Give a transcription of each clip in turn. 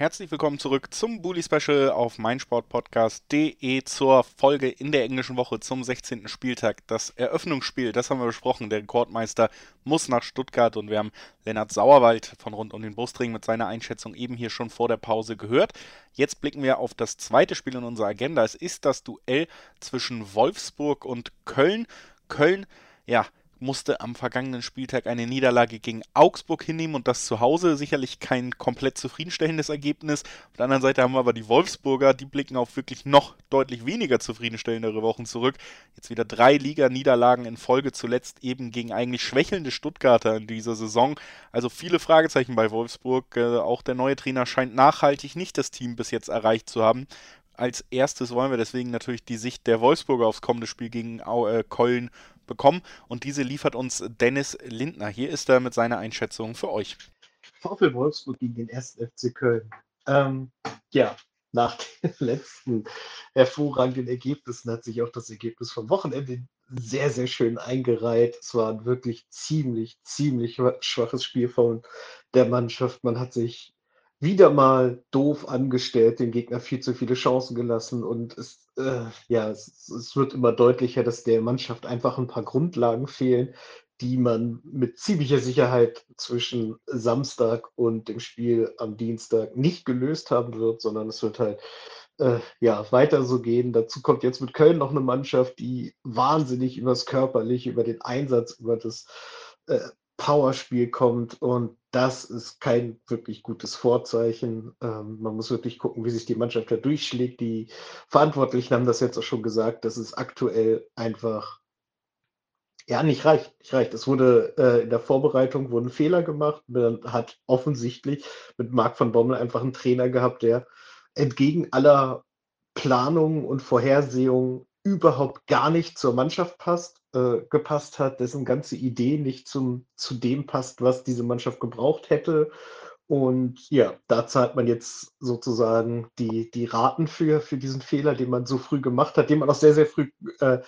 Herzlich willkommen zurück zum Bully Special auf meinsportpodcast.de zur Folge in der englischen Woche zum 16. Spieltag. Das Eröffnungsspiel, das haben wir besprochen. Der Rekordmeister muss nach Stuttgart und wir haben Lennart Sauerwald von rund um den Brustring mit seiner Einschätzung eben hier schon vor der Pause gehört. Jetzt blicken wir auf das zweite Spiel in unserer Agenda. Es ist das Duell zwischen Wolfsburg und Köln. Köln, ja, musste am vergangenen Spieltag eine Niederlage gegen Augsburg hinnehmen und das zu Hause sicherlich kein komplett zufriedenstellendes Ergebnis. Auf der anderen Seite haben wir aber die Wolfsburger, die blicken auf wirklich noch deutlich weniger zufriedenstellendere Wochen zurück. Jetzt wieder drei Liga-Niederlagen in Folge, zuletzt eben gegen eigentlich schwächelnde Stuttgarter in dieser Saison. Also viele Fragezeichen bei Wolfsburg. Äh, auch der neue Trainer scheint nachhaltig nicht das Team bis jetzt erreicht zu haben. Als erstes wollen wir deswegen natürlich die Sicht der Wolfsburger aufs kommende Spiel gegen äh, Köln bekommen und diese liefert uns Dennis Lindner. Hier ist er mit seiner Einschätzung für euch. VfL Wolfsburg gegen den 1. FC Köln. Ähm, ja, nach den letzten hervorragenden Ergebnissen hat sich auch das Ergebnis vom Wochenende sehr, sehr schön eingereiht. Es war ein wirklich ziemlich, ziemlich schwaches Spiel von der Mannschaft. Man hat sich wieder mal doof angestellt, dem Gegner viel zu viele Chancen gelassen und es, äh, ja, es, es, wird immer deutlicher, dass der Mannschaft einfach ein paar Grundlagen fehlen, die man mit ziemlicher Sicherheit zwischen Samstag und dem Spiel am Dienstag nicht gelöst haben wird, sondern es wird halt äh, ja, weiter so gehen. Dazu kommt jetzt mit Köln noch eine Mannschaft, die wahnsinnig übers Körperliche, über den Einsatz, über das äh, Powerspiel kommt und das ist kein wirklich gutes Vorzeichen. Ähm, man muss wirklich gucken, wie sich die Mannschaft da durchschlägt. Die Verantwortlichen haben das jetzt auch schon gesagt, dass es aktuell einfach ja nicht reicht. Nicht reicht. Es wurde äh, in der Vorbereitung wurden Fehler gemacht. Man hat offensichtlich mit Marc van Bommel einfach einen Trainer gehabt, der entgegen aller Planungen und Vorhersehungen überhaupt gar nicht zur Mannschaft passt, äh, gepasst hat, dessen ganze Idee nicht zum, zu dem passt, was diese Mannschaft gebraucht hätte. Und ja, da zahlt man jetzt sozusagen die, die Raten für, für diesen Fehler, den man so früh gemacht hat, den man auch sehr, sehr früh äh,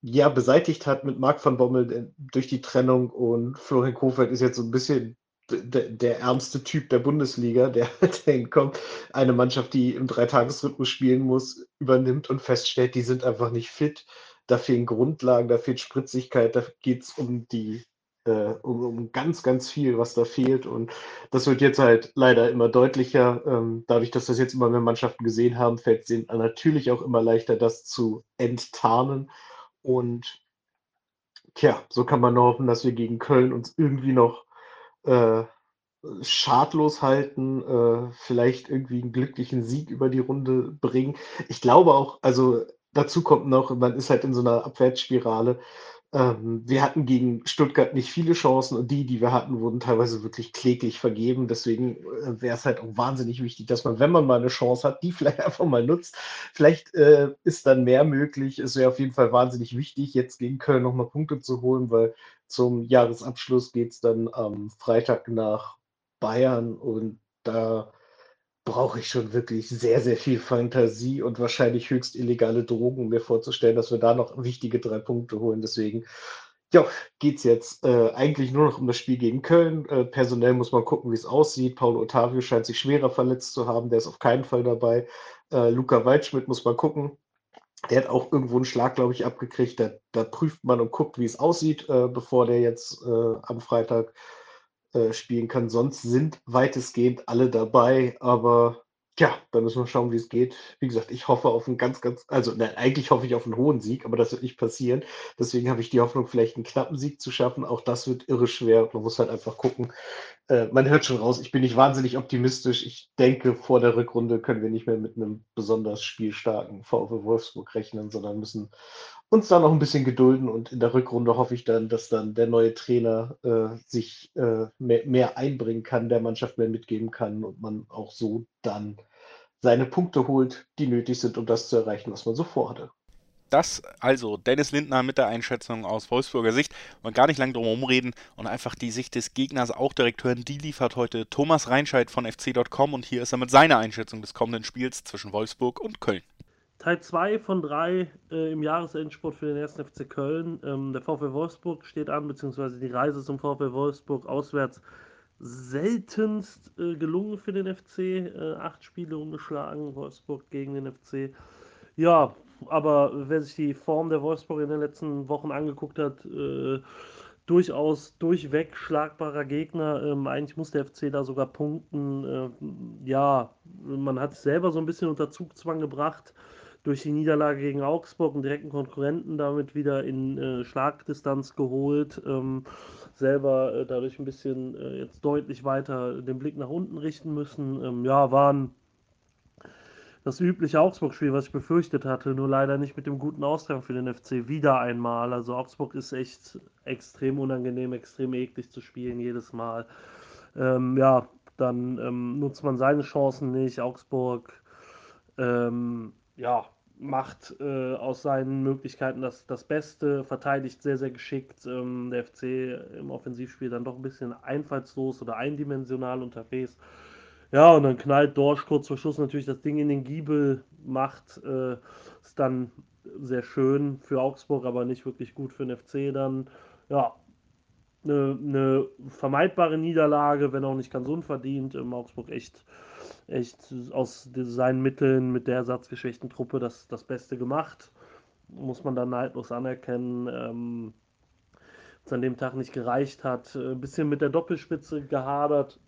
ja, beseitigt hat mit Marc van Bommel äh, durch die Trennung. Und Florian Kofeld ist jetzt so ein bisschen der, ärmste Typ der Bundesliga, der hinkommt, eine Mannschaft, die im Dreitagesrhythmus spielen muss, übernimmt und feststellt, die sind einfach nicht fit. Da fehlen Grundlagen, da fehlt Spritzigkeit, da geht es um die äh, um, um, ganz, ganz viel, was da fehlt. Und das wird jetzt halt leider immer deutlicher. Ähm, dadurch, dass das jetzt immer mehr Mannschaften gesehen haben, fällt es ihnen natürlich auch immer leichter, das zu enttarnen. Und tja, so kann man nur hoffen, dass wir gegen Köln uns irgendwie noch äh, schadlos halten, äh, vielleicht irgendwie einen glücklichen Sieg über die Runde bringen. Ich glaube auch, also dazu kommt noch, man ist halt in so einer Abwärtsspirale. Ähm, wir hatten gegen Stuttgart nicht viele Chancen und die, die wir hatten, wurden teilweise wirklich kläglich vergeben. Deswegen äh, wäre es halt auch wahnsinnig wichtig, dass man, wenn man mal eine Chance hat, die vielleicht einfach mal nutzt. Vielleicht äh, ist dann mehr möglich. Es wäre auf jeden Fall wahnsinnig wichtig, jetzt gegen Köln nochmal Punkte zu holen, weil zum Jahresabschluss geht es dann am Freitag nach Bayern und da brauche ich schon wirklich sehr, sehr viel Fantasie und wahrscheinlich höchst illegale Drogen, um mir vorzustellen, dass wir da noch wichtige drei Punkte holen. Deswegen, ja, geht es jetzt äh, eigentlich nur noch um das Spiel gegen Köln. Äh, personell muss man gucken, wie es aussieht. Paulo Ottavio scheint sich schwerer verletzt zu haben. Der ist auf keinen Fall dabei. Äh, Luca Waldschmidt muss man gucken. Der hat auch irgendwo einen Schlag, glaube ich, abgekriegt. Da, da prüft man und guckt, wie es aussieht, äh, bevor der jetzt äh, am Freitag äh, spielen kann. Sonst sind weitestgehend alle dabei, aber ja, da müssen wir schauen, wie es geht. Wie gesagt, ich hoffe auf einen ganz, ganz, also nein, eigentlich hoffe ich auf einen hohen Sieg, aber das wird nicht passieren. Deswegen habe ich die Hoffnung, vielleicht einen knappen Sieg zu schaffen. Auch das wird irre schwer. Man muss halt einfach gucken. Äh, man hört schon raus, ich bin nicht wahnsinnig optimistisch. Ich denke, vor der Rückrunde können wir nicht mehr mit einem besonders spielstarken VfW Wolfsburg rechnen, sondern müssen uns da noch ein bisschen gedulden und in der Rückrunde hoffe ich dann, dass dann der neue Trainer äh, sich äh, mehr, mehr, einbringen kann, der Mannschaft mehr mitgeben kann und man auch so dann seine Punkte holt, die nötig sind, um das zu erreichen, was man so vorhatte. Das also Dennis Lindner mit der Einschätzung aus Wolfsburger Sicht und gar nicht lang drum herum reden und einfach die Sicht des Gegners auch direkt hören. Die liefert heute Thomas Reinscheid von fc.com und hier ist er mit seiner Einschätzung des kommenden Spiels zwischen Wolfsburg und Köln. Teil 2 von 3 äh, im Jahresendsport für den 1. FC Köln. Ähm, der VfL Wolfsburg steht an, beziehungsweise die Reise zum VfL Wolfsburg auswärts seltenst äh, gelungen für den FC. Äh, acht Spiele ungeschlagen, Wolfsburg gegen den FC. Ja, aber wer sich die Form der Wolfsburg in den letzten Wochen angeguckt hat, äh, durchaus durchweg schlagbarer Gegner. Ähm, eigentlich muss der FC da sogar punkten. Äh, ja, man hat es selber so ein bisschen unter Zugzwang gebracht durch die Niederlage gegen Augsburg, einen direkten Konkurrenten damit wieder in äh, Schlagdistanz geholt. Ähm, selber äh, dadurch ein bisschen äh, jetzt deutlich weiter den Blick nach unten richten müssen. Ähm, ja, waren das übliche Augsburg-Spiel, was ich befürchtet hatte, nur leider nicht mit dem guten Ausgang für den FC wieder einmal. Also Augsburg ist echt extrem unangenehm, extrem eklig zu spielen jedes Mal. Ähm, ja, dann ähm, nutzt man seine Chancen nicht. Augsburg, ähm, ja, macht äh, aus seinen Möglichkeiten das, das Beste, verteidigt sehr, sehr geschickt. Ähm, der FC im Offensivspiel dann doch ein bisschen einfallslos oder eindimensional unterwegs. Ja, und dann knallt Dorsch kurz vor Schluss natürlich das Ding in den Giebel, macht äh, ist dann sehr schön für Augsburg, aber nicht wirklich gut für den FC dann. Ja, eine, eine vermeidbare Niederlage, wenn auch nicht ganz unverdient. Im Augsburg echt, echt aus seinen Mitteln mit der ersatzgeschwächten Truppe das, das Beste gemacht. Muss man dann neidlos anerkennen. Ähm, es an dem Tag nicht gereicht hat. Ein bisschen mit der Doppelspitze gehadert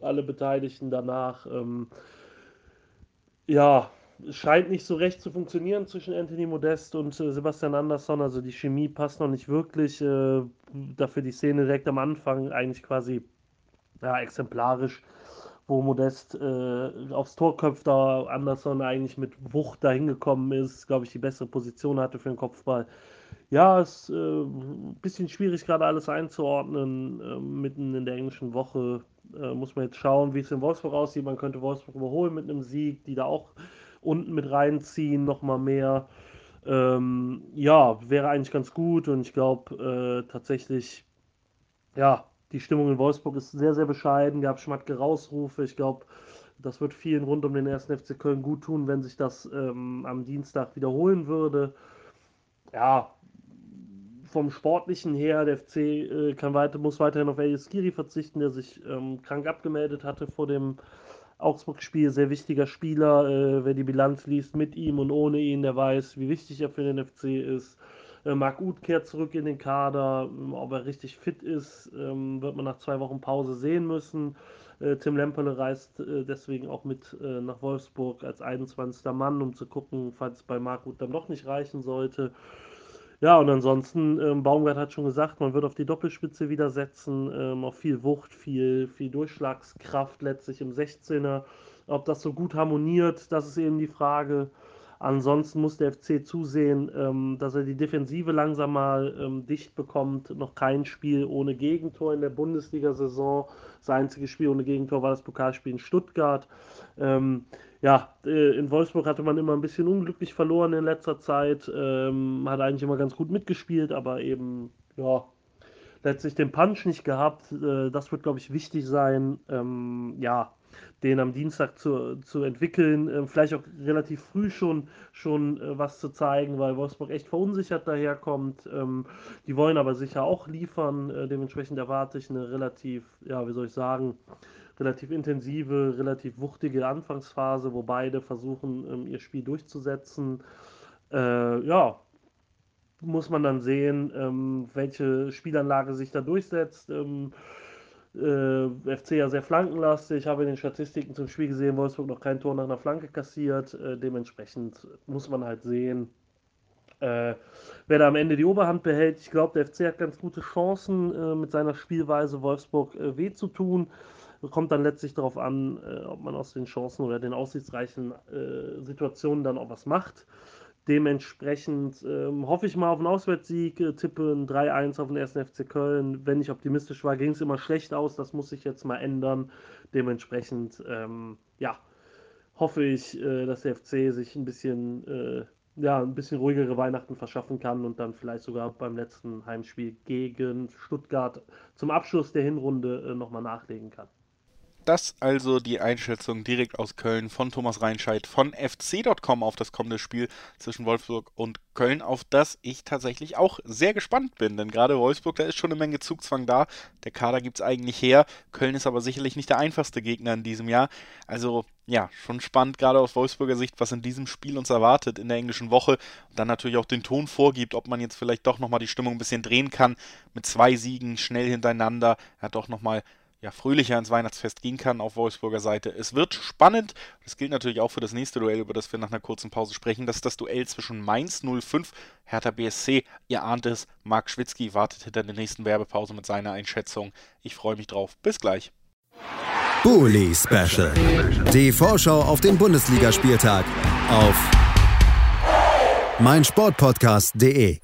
alle Beteiligten danach. Ähm, ja, scheint nicht so recht zu funktionieren zwischen Anthony Modest und äh, Sebastian Andersson. Also die Chemie passt noch nicht wirklich. Äh, dafür die Szene direkt am Anfang eigentlich quasi ja, exemplarisch, wo Modest äh, aufs Tor köpft, da Andersson eigentlich mit Wucht dahin gekommen ist, glaube ich, die bessere Position hatte für den Kopfball. Ja, ist äh, ein bisschen schwierig gerade alles einzuordnen, äh, mitten in der englischen Woche äh, muss man jetzt schauen, wie es in Wolfsburg aussieht. Man könnte Wolfsburg überholen mit einem Sieg, die da auch unten mit reinziehen, nochmal mehr. Ähm, ja, wäre eigentlich ganz gut und ich glaube äh, tatsächlich, ja, die Stimmung in Wolfsburg ist sehr, sehr bescheiden, gab schmatke Rausrufe. Ich glaube, das wird vielen rund um den ersten FC Köln gut tun, wenn sich das ähm, am Dienstag wiederholen würde. Ja, vom Sportlichen her, der FC äh, kann weiter, muss weiterhin auf Elias Skiri verzichten, der sich ähm, krank abgemeldet hatte vor dem Augsburg-Spiel. Sehr wichtiger Spieler. Äh, wer die Bilanz liest mit ihm und ohne ihn, der weiß, wie wichtig er für den FC ist. Äh, Marc Uth kehrt zurück in den Kader. Ähm, ob er richtig fit ist, ähm, wird man nach zwei Wochen Pause sehen müssen. Äh, Tim Lemperle reist äh, deswegen auch mit äh, nach Wolfsburg als 21. Mann, um zu gucken, falls bei Marc Uth dann doch nicht reichen sollte. Ja, und ansonsten, ähm, Baumgart hat schon gesagt, man wird auf die Doppelspitze wieder setzen, ähm, auf viel Wucht, viel, viel Durchschlagskraft letztlich im 16er. Ob das so gut harmoniert, das ist eben die Frage. Ansonsten muss der FC zusehen, ähm, dass er die Defensive langsam mal ähm, dicht bekommt. Noch kein Spiel ohne Gegentor in der Bundesliga-Saison. Das einzige Spiel ohne Gegentor war das Pokalspiel in Stuttgart. Ähm, ja, äh, in Wolfsburg hatte man immer ein bisschen unglücklich verloren in letzter Zeit. Ähm, hat eigentlich immer ganz gut mitgespielt, aber eben, ja, letztlich den Punch nicht gehabt. Äh, das wird, glaube ich, wichtig sein. Ähm, ja, den am Dienstag zu, zu entwickeln, äh, vielleicht auch relativ früh schon, schon äh, was zu zeigen, weil Wolfsburg echt verunsichert daherkommt. Ähm, die wollen aber sicher auch liefern. Äh, dementsprechend erwarte ich eine relativ, ja, wie soll ich sagen, relativ intensive, relativ wuchtige Anfangsphase, wo beide versuchen, ähm, ihr Spiel durchzusetzen. Äh, ja, muss man dann sehen, ähm, welche Spielanlage sich da durchsetzt. Ähm, äh, FC ja sehr flankenlastig. Ich habe in den Statistiken zum Spiel gesehen, Wolfsburg noch kein Tor nach einer Flanke kassiert. Äh, dementsprechend muss man halt sehen, äh, wer da am Ende die Oberhand behält. Ich glaube, der FC hat ganz gute Chancen, äh, mit seiner Spielweise Wolfsburg äh, weh zu tun. Kommt dann letztlich darauf an, äh, ob man aus den Chancen oder den aussichtsreichen Situationen dann auch was macht. Dementsprechend ähm, hoffe ich mal auf einen Auswärtssieg, äh, tippe ein 3-1 auf den 1. FC Köln. Wenn ich optimistisch war, ging es immer schlecht aus. Das muss sich jetzt mal ändern. Dementsprechend, ähm, ja, hoffe ich, äh, dass der FC sich ein bisschen, äh, ja, ein bisschen ruhigere Weihnachten verschaffen kann und dann vielleicht sogar beim letzten Heimspiel gegen Stuttgart zum Abschluss der Hinrunde äh, nochmal nachlegen kann. Das also die Einschätzung direkt aus Köln von Thomas Reinscheid von fc.com auf das kommende Spiel zwischen Wolfsburg und Köln, auf das ich tatsächlich auch sehr gespannt bin. Denn gerade Wolfsburg, da ist schon eine Menge Zugzwang da. Der Kader gibt es eigentlich her. Köln ist aber sicherlich nicht der einfachste Gegner in diesem Jahr. Also ja, schon spannend, gerade aus Wolfsburger Sicht, was in diesem Spiel uns erwartet in der englischen Woche. Und dann natürlich auch den Ton vorgibt, ob man jetzt vielleicht doch nochmal die Stimmung ein bisschen drehen kann. Mit zwei Siegen schnell hintereinander. Er hat doch nochmal ja, fröhlicher ins Weihnachtsfest gehen kann auf Wolfsburger Seite. Es wird spannend. Das gilt natürlich auch für das nächste Duell, über das wir nach einer kurzen Pause sprechen. Das ist das Duell zwischen Mainz 05, Hertha BSC. Ihr ahnt es, Marc Schwitzky wartet hinter der nächsten Werbepause mit seiner Einschätzung. Ich freue mich drauf. Bis gleich. Bully Special. Die Vorschau auf den Bundesligaspieltag auf meinsportpodcast.de.